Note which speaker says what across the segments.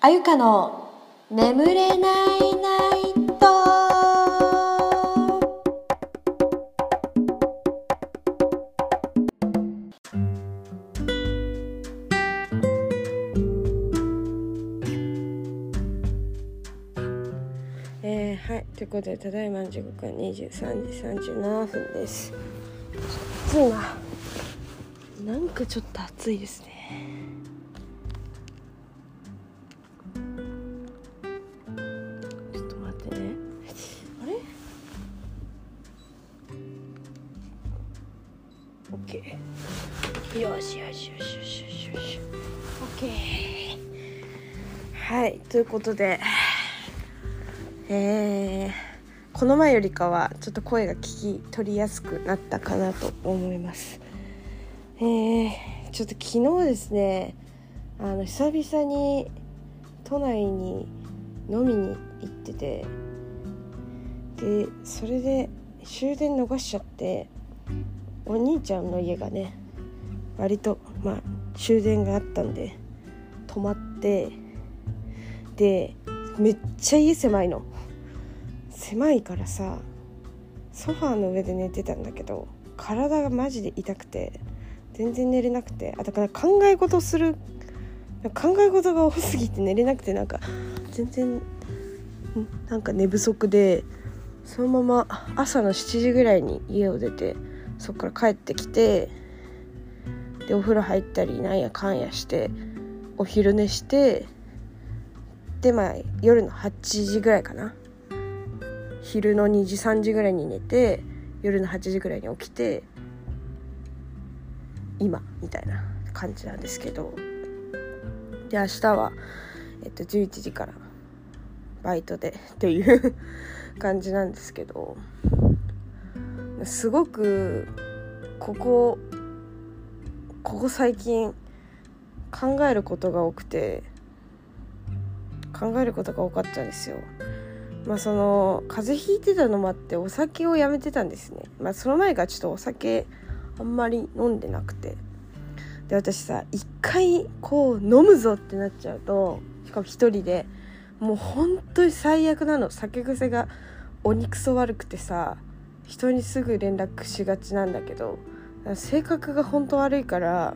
Speaker 1: あゆかの眠れないナイト。
Speaker 2: えー、はい。ということでただいま時刻は23時37分です。暑いななんかちょっと暑いですね。ということでえー、この前よりかはちょっと声が聞き取りやすくなったかなと思います。えー、ちょっと昨日ですねあの久々に都内に飲みに行っててでそれで終電逃しちゃってお兄ちゃんの家がね割とまあ終電があったんで泊まってでめっちゃ家狭いの。狭いからさソファーの上で寝てたんだけど体がマジで痛くて全然寝れなくてあだから考え事する考え事が多すぎて寝れなくてなんか全然なんか寝不足でそのまま朝の7時ぐらいに家を出てそっから帰ってきてでお風呂入ったりなんやかんやしてお昼寝してでまあ夜の8時ぐらいかな。昼の2時3時ぐらいに寝て夜の8時ぐらいに起きて今みたいな感じなんですけど。で明日は、えっと、11時からバイトでっていう 感じなんですけど。すごくここここ最近考えることが多くて考えることが多かったんですよ。まあその風邪ひいてたのもあってお酒をやめてたんですね。まあその前がちょっとお酒あんまり飲んでなくて。で私さ一回こう飲むぞってなっちゃうとしかも一人でもう本当に最悪なの酒癖が鬼クソ悪くてさ人にすぐ連絡しがちなんだけど性格が本当悪いから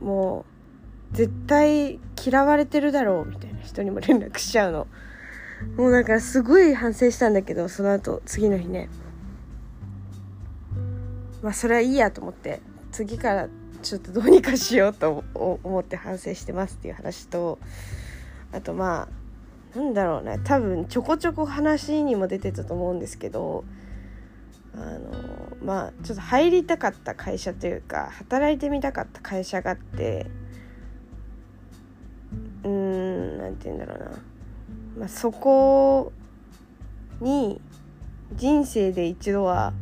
Speaker 2: もう絶対嫌われてるだろうみたいな人にも連絡しちゃうの。もうなんかすごい反省したんだけどその後次の日ね。まあそれはいいやと思って次からちょっとどうにかしようと思って反省してますっていう話とあとまあなんだろうね。多分ちょこちょこ話にも出てたと思うんですけどあのまあちょっと入りたかった会社というか働いてみたかった会社があってうーん何て言うんだろうな、まあ、そこに人生で一度は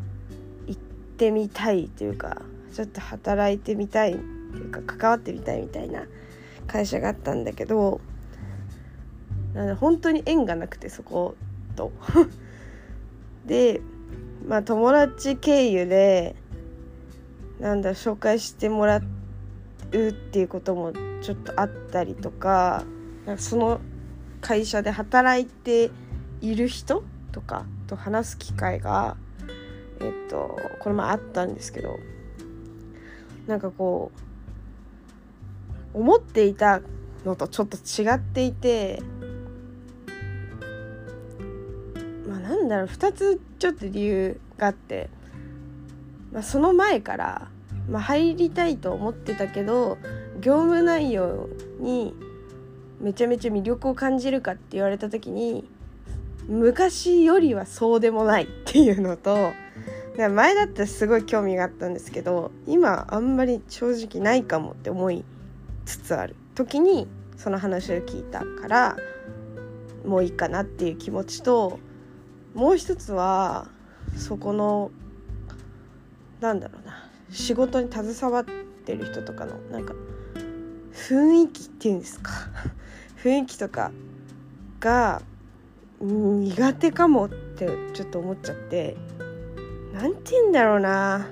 Speaker 2: 行ってみたいというかちょっと働いてみたいっていうか関わってみたいみたいな会社があったんだけどなんで本当に縁がなくてそこと。でまあ友達経由でなんだ紹介してもらってうっていうこともちょっとあったりとかなんかその会社で働いている人とかと話す機会がえっとこれもあったんですけどなんかこう思っていたのとちょっと違っていてまあなんだろう2つちょっと理由があって、まあ、その前から、まあ、入りたいと思ってたけど業務内容にめちゃめちゃ魅力を感じるかって言われた時に昔よりはそうでもないっていうのと前だったらすごい興味があったんですけど今あんまり正直ないかもって思いつつある。時にその話を聞いたからもういいかなっていう気持ちともう一つはそこのなんだろうな。仕事に携わってる人とかのなんか雰囲気っていうんですか？雰囲気とかが苦手かもってちょっと思っちゃって。なんて言うんだろうな。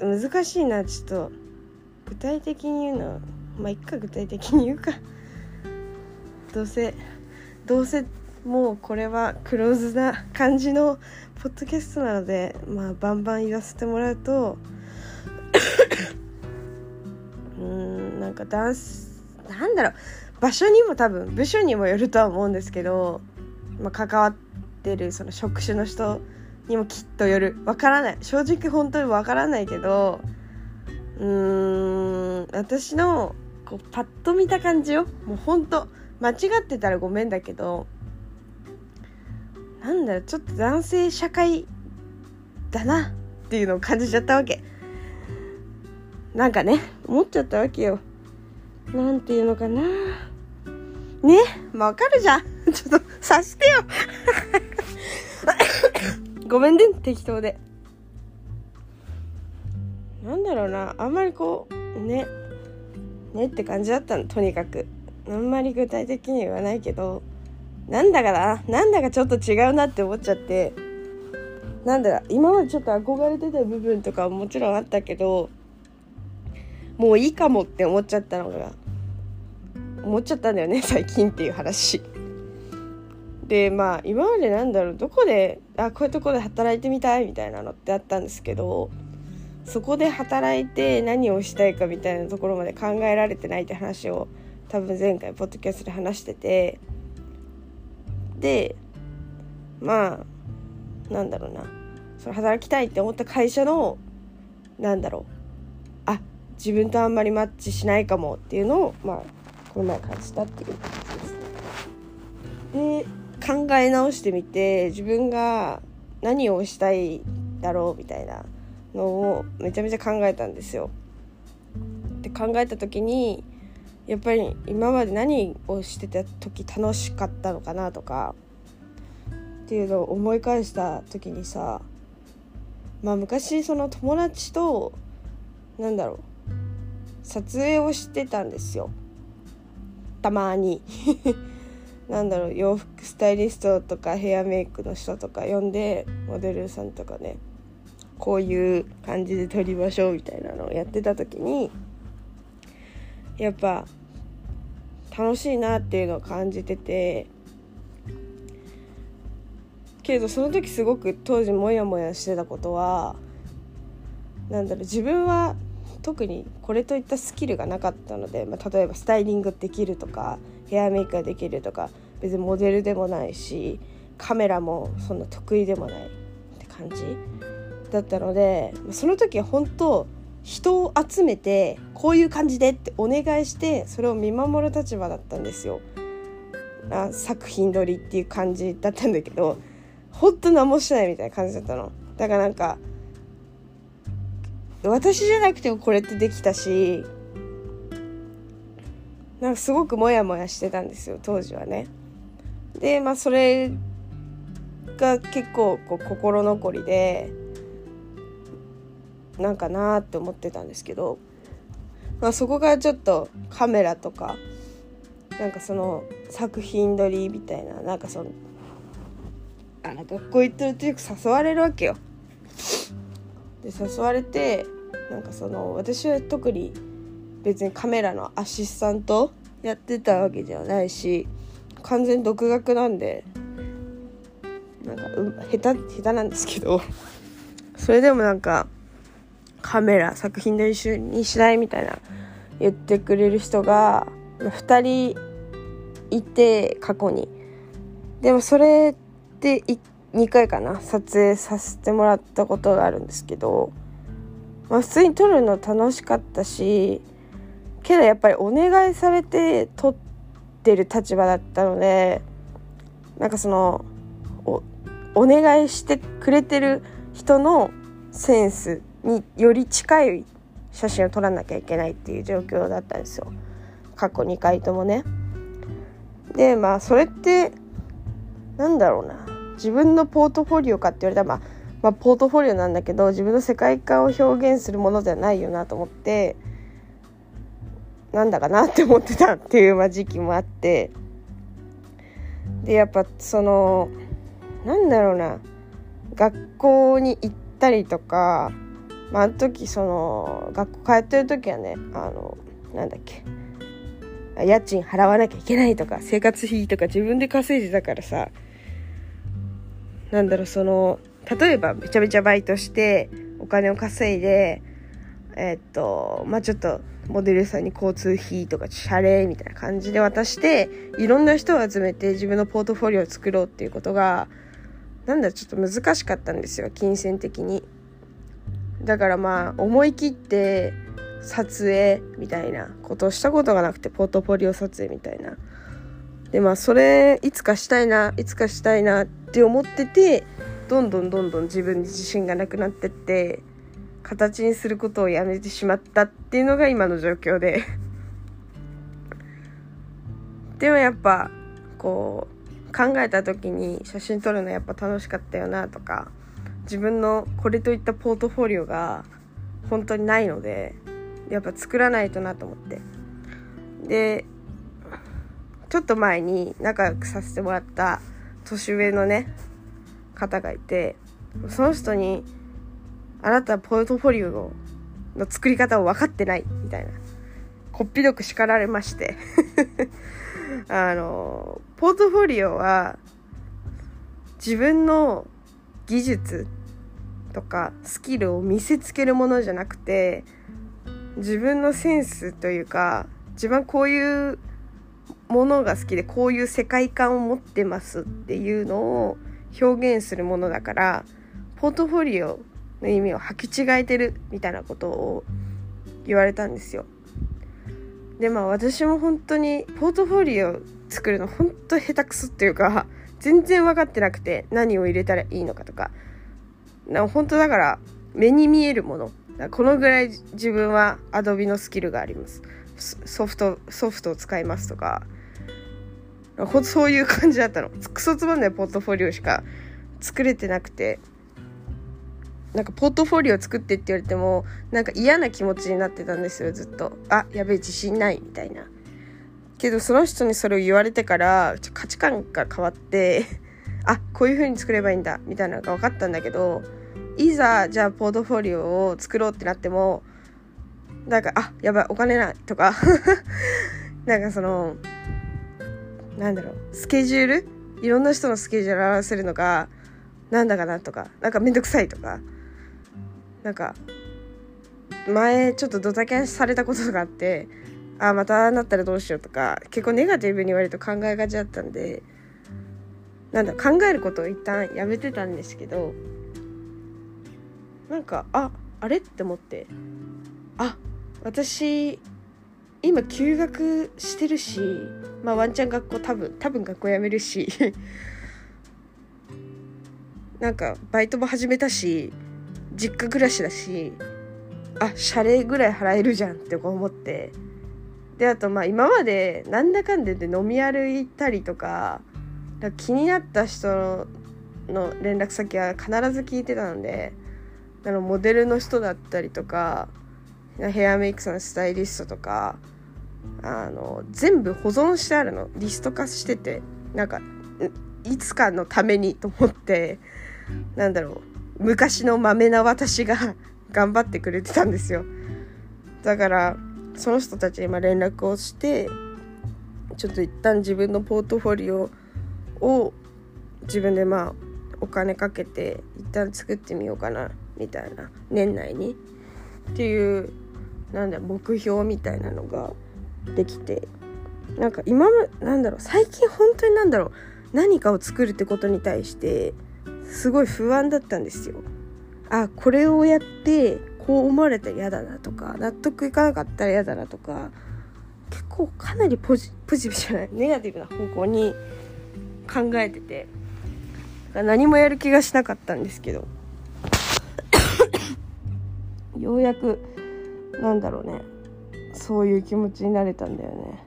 Speaker 2: 難しいな。ちょっと具体的に言うの。まあ一回具体的に言うか。どうせどうせもうこれはクローズな感じのポッドキャストなのでまあバンバン言わせてもらうと うんなんかダンスなんだろう場所にも多分部署にもよるとは思うんですけど、まあ、関わってるその職種の人にもきっとよる。わからない。正直本当にわからないけどうーん私のこうパッと見た感じよ。もう本当間違ってたらごめんだけどなんだろうちょっと男性社会だなっていうのを感じちゃったわけ。なんかね思っちゃったわけよ。なんていうのかな。ねまあわかるじゃん。ちょっと察してよ。ごめんね適当で。なんだろうな。あんまりこうねねって感じだったのとにかく。あんまり具体的に言わないけど。なんだかな？なんだかちょっと違うなって思っちゃって。なんだろ今までちょっと憧れてた部分とかはもちろんあったけどもういいかもって思っちゃったのが思っちゃったんだよね最近っていう話。でまあ今までなんだろうどこであこういうとこで働いてみたいみたいなのってあったんですけどそこで働いて何をしたいかみたいなところまで考えられてないって話を多分前回ポッドキャストで話しててでまあなんだろうなその働きたいって思った会社のなんだろうあ自分とあんまりマッチしないかもっていうのをまあこの前感じたっていう感じですね。で考え直してみて自分が何をしたいだろうみたいなのをめちゃめちゃ考えたんですよ。で考えた時にやっぱり今まで何をしてた時楽しかったのかなとかっていうのを思い返した時にさまあ昔その友達となんだろう撮影をしてたんですよ。たまに。なんだろう洋服スタイリストとかヘアメイクの人とか呼んでモデルさんとかねこういう感じで撮りましょうみたいなのをやってた時にやっぱ楽しいなっていうのを感じてて。けどその時すごく当時モヤモヤしてたことはなんだろう自分は特にこれといったスキルがなかったので、まあ、例えばスタイリングできるとかヘアメイクができるとか別にモデルでもないしカメラもそんな得意でもないって感じだったのでその時は本当人を集めてこういう感じでってお願いしてそれを見守る立場だったんですよ。あ作品撮りっていう感じだったんだけど本当何もしないみたいな感じだったの。だからなんか私じゃなくてもこれってできたしなんかすごくモヤモヤしてたんですよ当時はね。でまあそれが結構こう心残りでなんかなって思ってたんですけど、まあ、そこからちょっとカメラとかなんかその作品撮りみたいななんかそのあの学校行ってるとよく誘われるわけよ。で誘われてなんかその私は特に別にカメラのアシスタントやってたわけではないし完全独学なんでなんか、う、下手下手なんですけどそれでもなんかカメラ作品で一緒にしないみたいな言ってくれる人が2人いて過去に。でもそれで2回かな撮影させてもらったことがあるんですけど、まあ、普通に撮るの楽しかったしけどやっぱりお願いされて撮ってる立場だったのでなんかそのおお願いしてくれてる人のセンスにより近い写真を撮らなきゃいけないっていう状況だったんですよ。過去2回ともね。でまあそれってなんだろうな。自分のポートフォリオかって言われたら、まあ、まあポートフォリオなんだけど自分の世界観を表現するものではないよなと思ってなんだかなって思ってたっていう、ま、時期もあって。でやっぱそのなんだろうな。学校に行ったりとか、まあ、あの時その学校通ってる時はねあのなんだっけ。家賃払わなきゃいけないとか生活費とか自分で稼いでたからさ。なんだろうその例えばめちゃめちゃバイトしてお金を稼いでえー、っとまあちょっとモデルさんに交通費とか謝礼みたいな感じで渡していろんな人を集めて自分のポートフォリオを作ろうっていうことがなんだちょっと難しかったんですよ金銭的に。だからまあ思い切って撮影みたいなことをしたことがなくてポートフォリオ撮影みたいな。でまあそれいつかしたいないつかしたいなって思っててどんどんどんどん自分に自信がなくなってって形にすることをやめてしまったっていうのが今の状況で。でもやっぱこう考えた時に写真撮るのやっぱ楽しかったよなとか自分のこれといったポートフォリオが本当にないのでやっぱ作らないとなと思って。でちょっと前に仲良くさせてもらった年上のね方がいてその人に「あなたポートフォリオの作り方を分かってない」みたいなこっぴどく叱られまして。あのポートフォリオは自分の技術とかスキルを見せつけるものじゃなくて自分のセンスというか自分はこういうものが好きでこういう世界観を持ってますっていうのを表現するものだからポートフォリオの意味を履き違えてるみたいなことを言われたんですよ。でまあ私も本当にポートフォリオ作るの本当下手くそっていうか全然分かってなくて何を入れたらいいのかとか本当だから目に見えるもの。このぐらい自分はアドビのスキルがあります。ソフトソフトを使いますとか。ほそういう感じだったの。クソつまんないポートフォリオしか作れてなくて。なんかポートフォリオ作ってって言われてもなんか嫌な気持ちになってたんですよずっと。あやべえ自信ないみたいな。けどその人にそれを言われてから価値観が変わってあこういう風に作ればいいんだみたいなのが分かったんだけどいざじゃあポートフォリオを作ろうってなってもなんかあやばいお金ないとか。なんかそのなんだろうスケジュール？いろんな人のスケジュールを合わせるのがなんだかなとか。なんかめんどくさいとか。なんか前ちょっとドタキャンされたことがあってあまたなったらどうしようとか。結構ネガティブに言われると考えがちだったんで。なんだ考えることを一旦やめてたんですけどなんかああれって思って。あ私今休学してるしまあワンチャン学校多分多分学校辞めるし。なんかバイトも始めたし実家暮らしだしあ謝礼ぐらい払えるじゃんって思って。であとまあ今までなんだかんだで飲み歩いたりとか気になった人の連絡先は必ず聞いてたのであのモデルの人だったりとかヘアメイクさんスタイリストとかあの全部保存してあるの。リスト化しててなんかいつかのためにと思ってなんだろう昔のまめな私が 頑張ってくれてたんですよ。だからその人たちに今連絡をしてちょっと一旦自分のポートフォリオを自分でまあお金かけて一旦作ってみようかな。みたいな年内に。っていうなんだ目標みたいなのができて。なんか今なんだろう最近本当になんだろう何かを作るってことに対してすごい不安だったんですよ。あこれをやってこう思われたら嫌だなとか納得いかなかったら嫌だなとか結構かなりポジポジティブじゃないネガティブな方向に考えてて何もやる気がしなかったんですけど。ようやくなんだろうね。そういう気持ちになれたんだよね。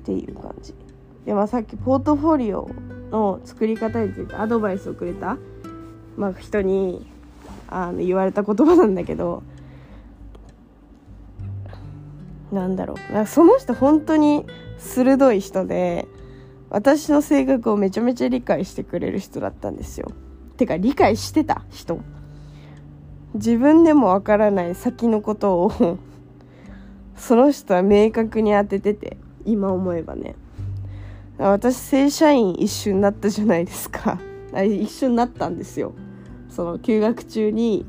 Speaker 2: っていう感じ。でまあさっきポートフォリオの作り方についてアドバイスをくれた、まあ、人にあの言われた言葉なんだけどなんだろう。その人本当に鋭い人で私の性格をめちゃめちゃ理解してくれる人だったんですよ。てか理解してた人。自分でもわからない先のことを その人は明確に当ててて今思えばね。私正社員一緒になったじゃないですか。一緒になったんですよ。その休学中に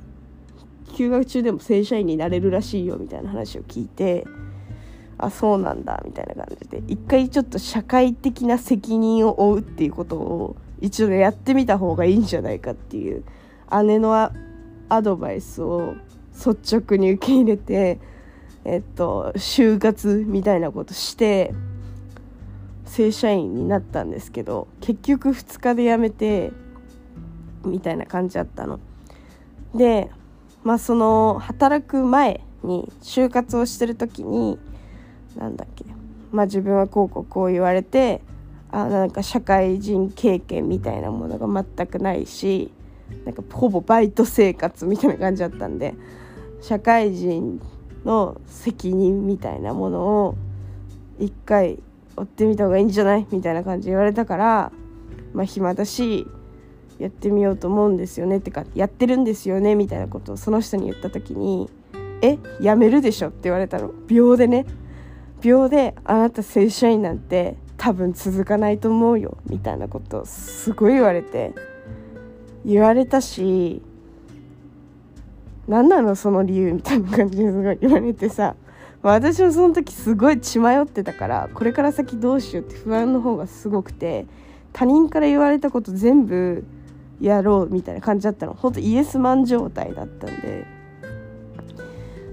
Speaker 2: 休学中でも正社員になれるらしいよみたいな話を聞いてあそうなんだみたいな感じで。一回ちょっと社会的な責任を負うっていうことを一度やってみた方がいいんじゃないかっていう姉のアドバイスを率直に受け入れてえっと就活みたいなことして正社員になったんですけど結局2日で辞めてみたいな感じだったの。でまあその働く前に就活をしてる時になんだっけまあ自分はこうこうこう言われてあなんか社会人経験みたいなものが全くないしなんかほぼバイト生活みたいな感じだったんで社会人の責任みたいなものを一回追ってみた方がいいんじゃないみたいな感じで言われたからまあ暇だしやってみようと思うんですよねってかやってるんですよねみたいなことをその人に言った時に「えやめるでしょ」って言われたの。秒でね。秒で「あなた正社員なんて多分続かないと思うよ」みたいなことをすごい言われて。言われたし何なのその理由みたいな感じですごい言われてさ。私もその時すごい血迷ってたからこれから先どうしようって不安の方がすごくて他人から言われたこと全部やろうみたいな感じだったの。ほんとイエスマン状態だったんで。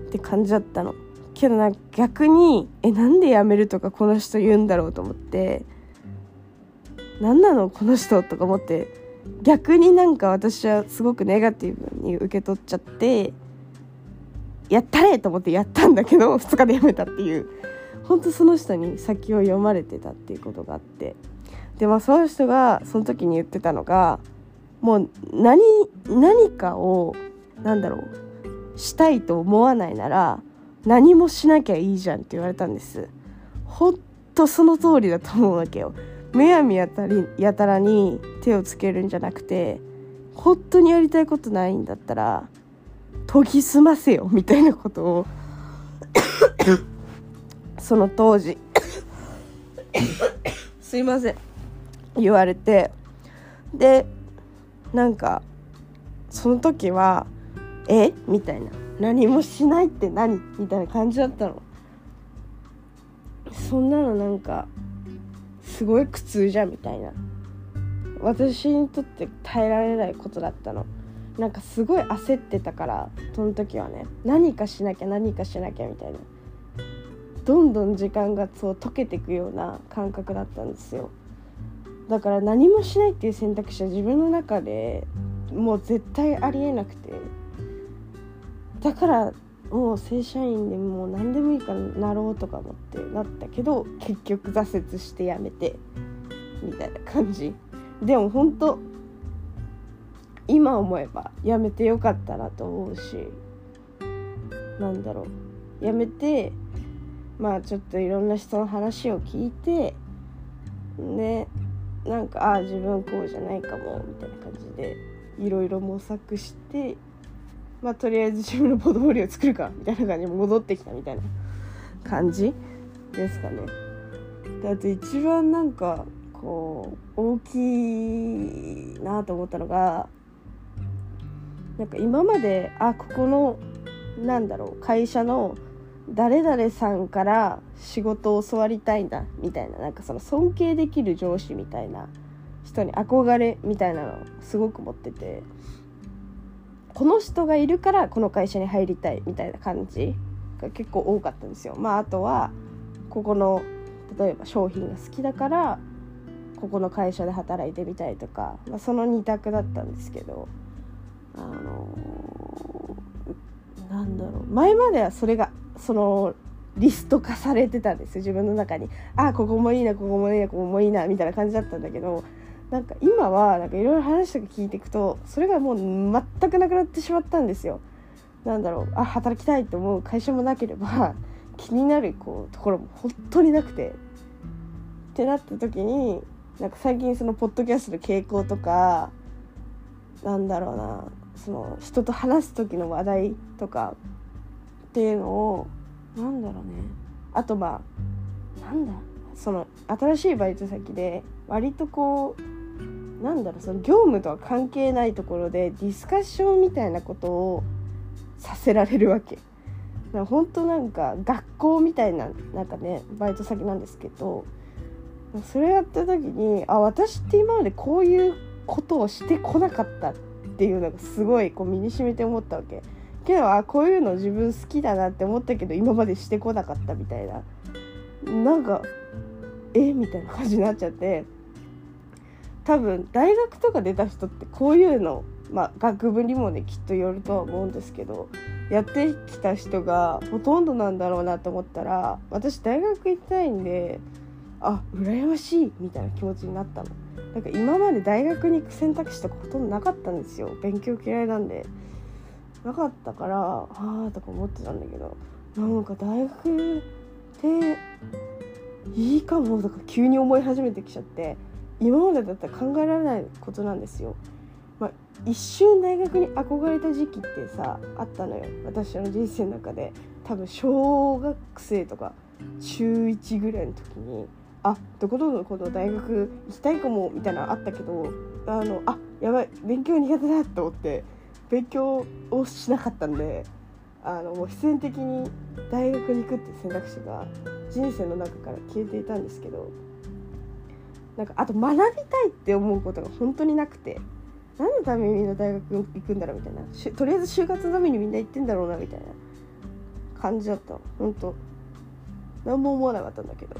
Speaker 2: って感じだったの。けどな逆にえなんで辞めるとかこの人言うんだろうと思って。何なのこの人とか思って。逆になんか私はすごくネガティブに受け取っちゃってやったれと思ってやったんだけど 2日でやめたっていう。本当その人に先を読まれてたっていうことがあって。でまあその人がその時に言ってたのがもう何何かをなんだろうしたいと思わないなら何もしなきゃいいじゃんって言われたんです。ほんとその通りだと思うわけよ。むやみやたりやたらに手をつけるんじゃなくて本当にやりたいことないんだったら研ぎ澄ませよみたいなことを その当時すいません。言われてでなんかその時は「え？みたいな「何もしないって何?」みたいな感じだったの。そんなのなんかすごい苦痛じゃんみたいな。私にとって耐えられないことだったの。なんかすごい焦ってたからその時はね。何かしなきゃ何かしなきゃみたいな。どんどん時間がそう溶けていくような感覚だったんですよ。だから何もしないっていう選択肢は自分の中でもう絶対ありえなくて。だからもう正社員でもう何でもいいからなろうとか思ってなったけど結局挫折してやめてみたいな感じ。でも本当今思えばやめてよかったなと思うしなんだろう。やめてまあちょっといろんな人の話を聞いてねなんかああ自分こうじゃないかもみたいな感じでいろいろ模索してまあとりあえず自分のポートフォリオ作るかみたいな感じに戻ってきたみたいな感じですかね。であと一番なんかこう大きいなと思ったのがなんか今まであここのなんだろう会社の誰々さんから仕事を教わりたいんだみたいななんかその尊敬できる上司みたいな人に憧れみたいなのをすごく持っててこの人がいるからこの会社に入りたいみたいな感じが結構多かったんですよ。まあ、あとはここの例えば商品が好きだからここの会社で働いてみたいとか、まあ、その2択だったんですけどあのー、なんだろう。前まではそれがそのリスト化されてたんですよ。自分の中に。あここもいいなここもいいなここもいいなみたいな感じだったんだけどなんか今はなんかいろいろ話とか聞いていくとそれがもう全くなくなってしまったんですよ。なんだろうあ働きたいと思う会社もなければ気になるこうところも本当になくてってなった時になんか最近そのポッドキャストの傾向とかなんだろうなその人と話す時の話題とかっていうのをなんだろうねあとまあなんだその新しいバイト先で割とこうなんだろうその業務とは関係ないところでディスカッションみたいなことをさせられるわけ。だから本当なんか学校みたいななんかねバイト先なんですけどそれやった時にあ私って今までこういうことをしてこなかったっていうのがすごいこう身に染みて思ったわけ。けどあこういうの自分好きだなって思ったけど今までしてこなかったみたいな。なんかえ？みたいな感じになっちゃって。多分大学とか出た人ってこういうのまあ学部にもねきっとよるとは思うんですけどやってきた人がほとんどなんだろうなと思ったら私大学行きたいんであ羨ましいみたいな気持ちになったの。なんか今まで大学に行く選択肢とかほとんどなかったんですよ。勉強嫌いなんで。なかったからああとか思ってたんだけどなんか大学っていいかもとか急に思い始めてきちゃって今までだったら考えられないことなんですよ。まあ、一瞬大学に憧れた時期ってさあったのよ私の人生の中で多分小学生とか中1ぐらいの時にあどこどこのこの大学行きたいかもみたいなのあったけどあのあやばい勉強苦手だと思って勉強をしなかったんであのもう必然的に大学に行くって選択肢が人生の中から消えていたんですけどなんかあと学びたいって思うことが本当になくて何のためにみんな大学行くんだろうみたいな。とりあえず就活のためにみんな行ってんだろうなみたいな感じだった本当。何も思わなかったんだけど。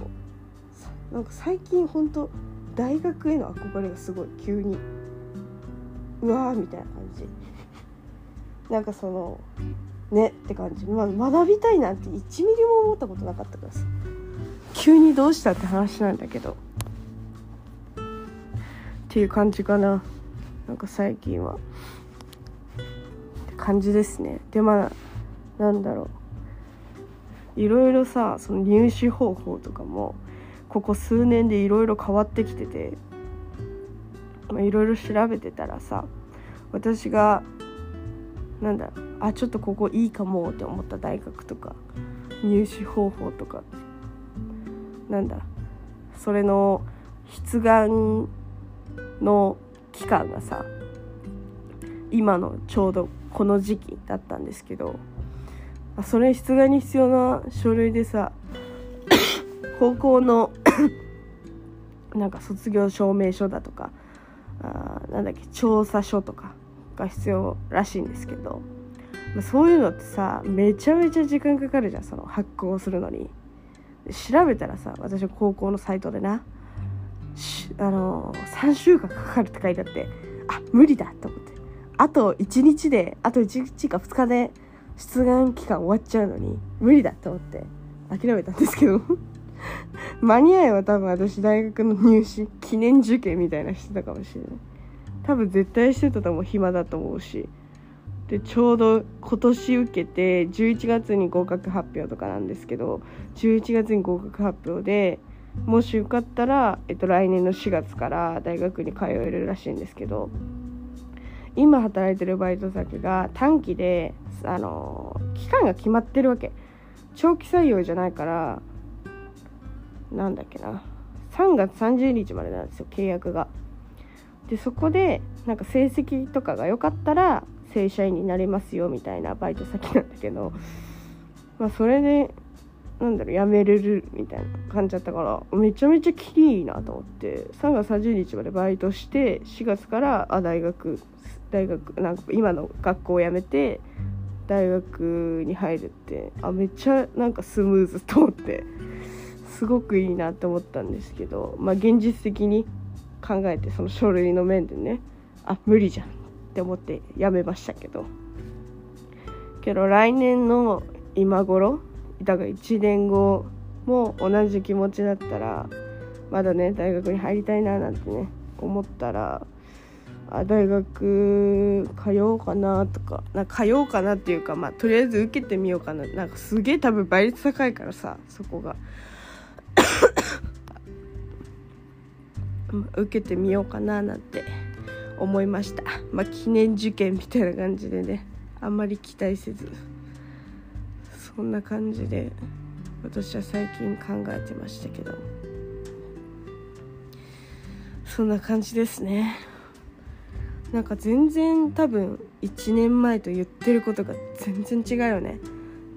Speaker 2: なんか最近本当大学への憧れがすごい急にうわーみたいな感じ。なんかそのねって感じ、まあ、学びたいなんて1ミリも思ったことなかったからさ。急にどうしたって話なんだけど。っていう感じかな。なんか最近は。って感じですね。でまあなんだろう。いろいろさその入試方法とかもここ数年でいろいろ変わってきてていろいろ調べてたらさ私がなんだあちょっとここいいかもって思った大学とか入試方法とかなんだそれの出願の期間がさ今のちょうどこの時期だったんですけどそれ出願に必要な書類でさ 高校の なんか卒業証明書だとかあなんだっけ調査書とかが必要らしいんですけど、まあ、そういうのってさめちゃめちゃ時間かかるじゃんその発行するのに。調べたらさ私は高校のサイトでなあの3週間かかるって書いてあってあ無理だと思って。あと1日であと1日か2日で出願期間終わっちゃうのに無理だと思って諦めたんですけど。間に合えば多分私大学の入試記念受験みたいなしてたかもしれない。多分絶対してたと思う暇だと思うし。でちょうど今年受けて11月に合格発表とかなんですけど11月に合格発表でもし受かったら、えっと、来年の4月から大学に通えるらしいんですけど今働いてるバイト先が短期であの期間が決まってるわけ長期採用じゃないからなんだっけな3月30日までなんですよ契約が。でそこでなんか成績とかが良かったら正社員になれますよみたいなバイト先なんだけど、まあ、それでなんだろう辞めれるみたいな感じだったからめちゃめちゃきりいいなと思って3月30日までバイトして4月からあ大学大学なんか今の学校を辞めて大学に入るってあめっちゃなんかスムーズと思ってすごくいいなって思ったんですけどまあ現実的に考えてその書類の面でねあ無理じゃんって思ってやめましたけど。けど来年の今頃だから1年後も同じ気持ちだったらまだね大学に入りたいななんてね思ったらあ大学通おうかなとかなんか通おうかなっていうかまあとりあえず受けてみようかな。なんかすげえ多分倍率高いからさそこが。受けてみようかななんて思いました。まあ記念受験みたいな感じでねあんまり期待せず。そんな感じで私は最近考えてましたけど。そんな感じですね。なんか全然多分1年前と言ってることが全然違うよね。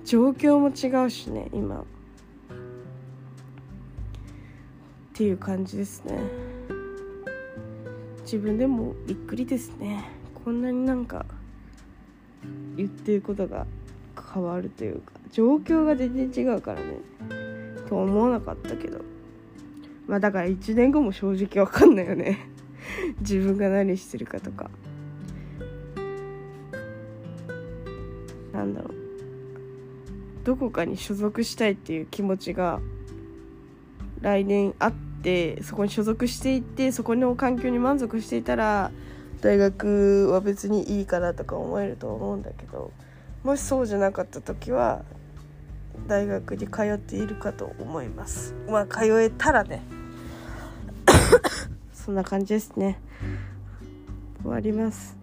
Speaker 2: 状況も違うしね今。っていう感じですね。自分でもびっくりですね。こんなになんか言ってることが変わるというか。状況が全然違うからね。と思わなかったけど。まあだから1年後も正直わかんないよね。自分が何してるかとか。なんだろう。どこかに所属したいっていう気持ちが来年あってそこに所属していってそこの環境に満足していたら大学は別にいいかなとか思えると思うんだけどもしそうじゃなかった時は大学に通っているかと思います。まあ通えたらね。そんな感じですね。終わります。